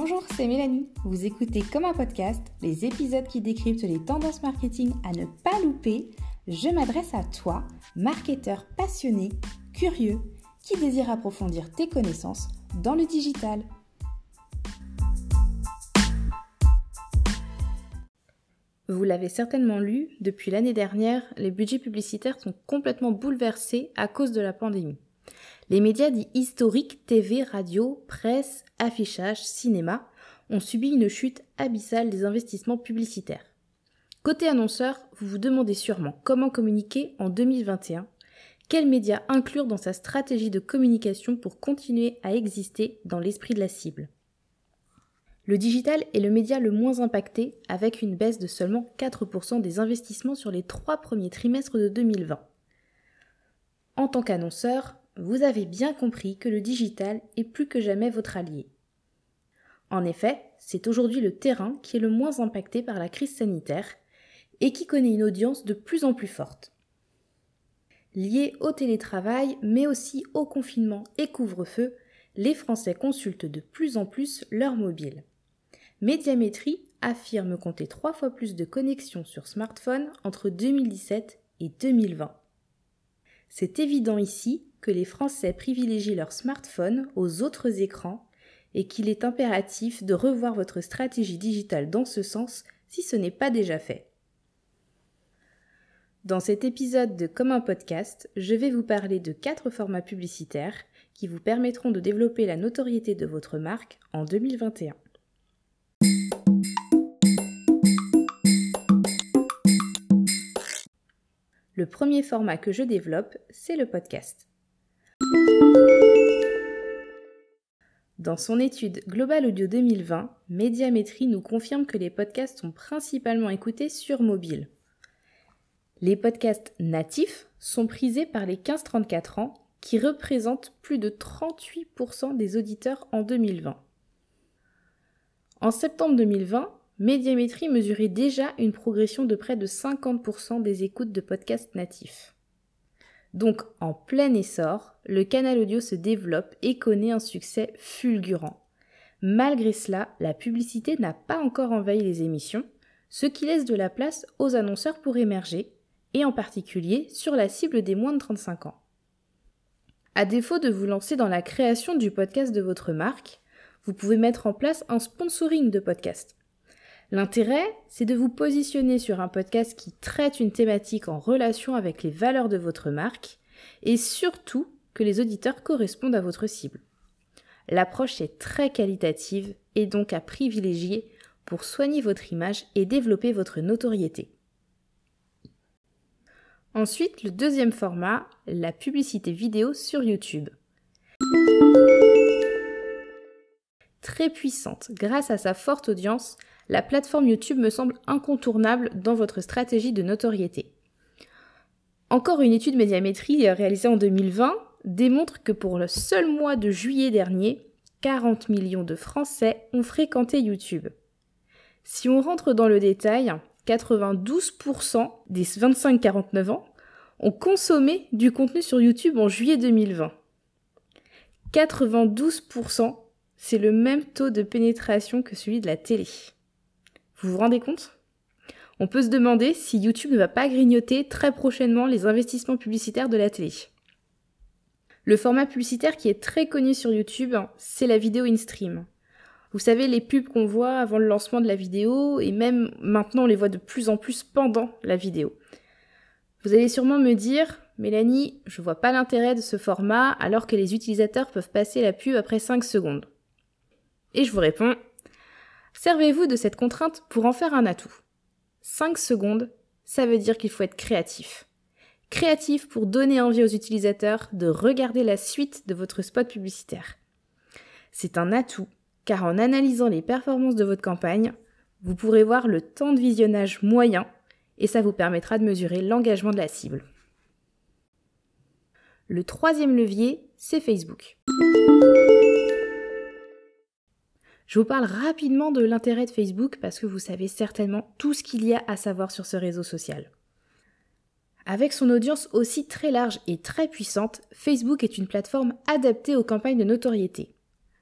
Bonjour, c'est Mélanie. Vous écoutez comme un podcast les épisodes qui décryptent les tendances marketing à ne pas louper. Je m'adresse à toi, marketeur passionné, curieux, qui désire approfondir tes connaissances dans le digital. Vous l'avez certainement lu, depuis l'année dernière, les budgets publicitaires sont complètement bouleversés à cause de la pandémie. Les médias dits historiques, TV, radio, presse, affichage, cinéma, ont subi une chute abyssale des investissements publicitaires. Côté annonceur, vous vous demandez sûrement comment communiquer en 2021, quels médias inclure dans sa stratégie de communication pour continuer à exister dans l'esprit de la cible? Le digital est le média le moins impacté avec une baisse de seulement 4% des investissements sur les trois premiers trimestres de 2020. En tant qu'annonceur, vous avez bien compris que le digital est plus que jamais votre allié. En effet, c'est aujourd'hui le terrain qui est le moins impacté par la crise sanitaire et qui connaît une audience de plus en plus forte. Lié au télétravail, mais aussi au confinement et couvre-feu, les Français consultent de plus en plus leur mobile. Médiamétrie affirme compter trois fois plus de connexions sur smartphone entre 2017 et 2020. C'est évident ici que les Français privilégient leur smartphone aux autres écrans et qu'il est impératif de revoir votre stratégie digitale dans ce sens si ce n'est pas déjà fait. Dans cet épisode de Comme un podcast, je vais vous parler de quatre formats publicitaires qui vous permettront de développer la notoriété de votre marque en 2021. Le premier format que je développe, c'est le podcast. Dans son étude Global Audio 2020, Médiamétrie nous confirme que les podcasts sont principalement écoutés sur mobile. Les podcasts natifs sont prisés par les 15-34 ans qui représentent plus de 38% des auditeurs en 2020. En septembre 2020, Médiamétrie mesurait déjà une progression de près de 50% des écoutes de podcasts natifs. Donc en plein essor, le canal audio se développe et connaît un succès fulgurant. Malgré cela, la publicité n'a pas encore envahi les émissions, ce qui laisse de la place aux annonceurs pour émerger, et en particulier sur la cible des moins de 35 ans. À défaut de vous lancer dans la création du podcast de votre marque, vous pouvez mettre en place un sponsoring de podcast. L'intérêt, c'est de vous positionner sur un podcast qui traite une thématique en relation avec les valeurs de votre marque et surtout que les auditeurs correspondent à votre cible. L'approche est très qualitative et donc à privilégier pour soigner votre image et développer votre notoriété. Ensuite, le deuxième format, la publicité vidéo sur YouTube. Très puissante grâce à sa forte audience, la plateforme YouTube me semble incontournable dans votre stratégie de notoriété. Encore une étude médiamétrie réalisée en 2020 démontre que pour le seul mois de juillet dernier, 40 millions de Français ont fréquenté YouTube. Si on rentre dans le détail, 92% des 25-49 ans ont consommé du contenu sur YouTube en juillet 2020. 92%, c'est le même taux de pénétration que celui de la télé. Vous vous rendez compte? On peut se demander si YouTube ne va pas grignoter très prochainement les investissements publicitaires de la télé. Le format publicitaire qui est très connu sur YouTube, c'est la vidéo in-stream. Vous savez, les pubs qu'on voit avant le lancement de la vidéo, et même maintenant on les voit de plus en plus pendant la vidéo. Vous allez sûrement me dire, Mélanie, je vois pas l'intérêt de ce format alors que les utilisateurs peuvent passer la pub après 5 secondes. Et je vous réponds, Servez-vous de cette contrainte pour en faire un atout. 5 secondes, ça veut dire qu'il faut être créatif. Créatif pour donner envie aux utilisateurs de regarder la suite de votre spot publicitaire. C'est un atout car en analysant les performances de votre campagne, vous pourrez voir le temps de visionnage moyen et ça vous permettra de mesurer l'engagement de la cible. Le troisième levier, c'est Facebook. Je vous parle rapidement de l'intérêt de Facebook parce que vous savez certainement tout ce qu'il y a à savoir sur ce réseau social. Avec son audience aussi très large et très puissante, Facebook est une plateforme adaptée aux campagnes de notoriété.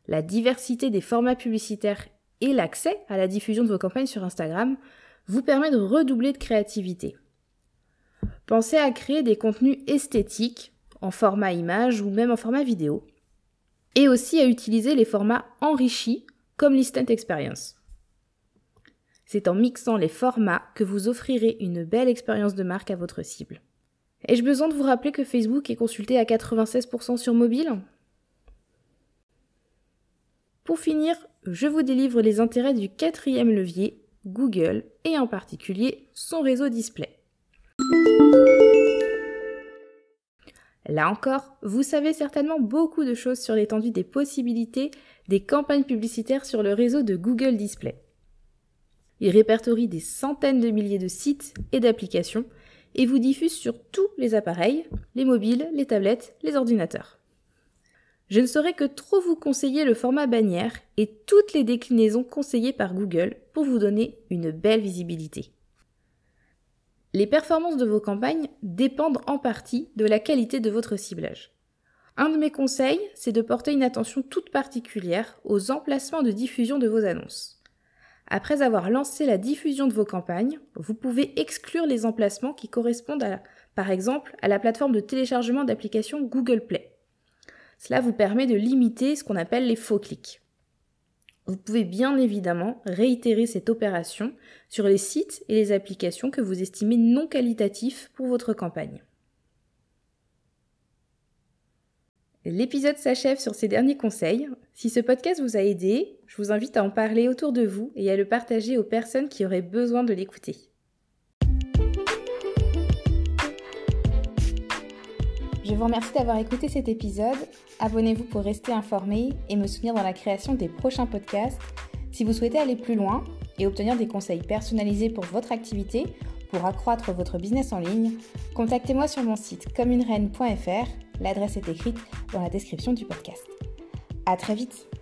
la diversité des formats publicitaires et l'accès à la diffusion de vos campagnes sur Instagram vous permet de redoubler de créativité. Pensez à créer des contenus esthétiques en format image ou même en format vidéo. Et aussi à utiliser les formats enrichis comme l'Instant Experience. C'est en mixant les formats que vous offrirez une belle expérience de marque à votre cible. Ai-je besoin de vous rappeler que Facebook est consulté à 96% sur mobile? Pour finir, je vous délivre les intérêts du quatrième levier, Google, et en particulier son réseau display. Là encore, vous savez certainement beaucoup de choses sur l'étendue des possibilités des campagnes publicitaires sur le réseau de Google Display. Il répertorie des centaines de milliers de sites et d'applications et vous diffuse sur tous les appareils, les mobiles, les tablettes, les ordinateurs. Je ne saurais que trop vous conseiller le format bannière et toutes les déclinaisons conseillées par Google pour vous donner une belle visibilité. Les performances de vos campagnes dépendent en partie de la qualité de votre ciblage. Un de mes conseils, c'est de porter une attention toute particulière aux emplacements de diffusion de vos annonces. Après avoir lancé la diffusion de vos campagnes, vous pouvez exclure les emplacements qui correspondent par exemple à la plateforme de téléchargement d'applications Google Play. Cela vous permet de limiter ce qu'on appelle les faux clics. Vous pouvez bien évidemment réitérer cette opération sur les sites et les applications que vous estimez non qualitatifs pour votre campagne. L'épisode s'achève sur ces derniers conseils. Si ce podcast vous a aidé, je vous invite à en parler autour de vous et à le partager aux personnes qui auraient besoin de l'écouter. Je vous remercie d'avoir écouté cet épisode. Abonnez-vous pour rester informé et me soutenir dans la création des prochains podcasts. Si vous souhaitez aller plus loin et obtenir des conseils personnalisés pour votre activité, pour accroître votre business en ligne, contactez-moi sur mon site communereine.fr L'adresse est écrite dans la description du podcast. À très vite!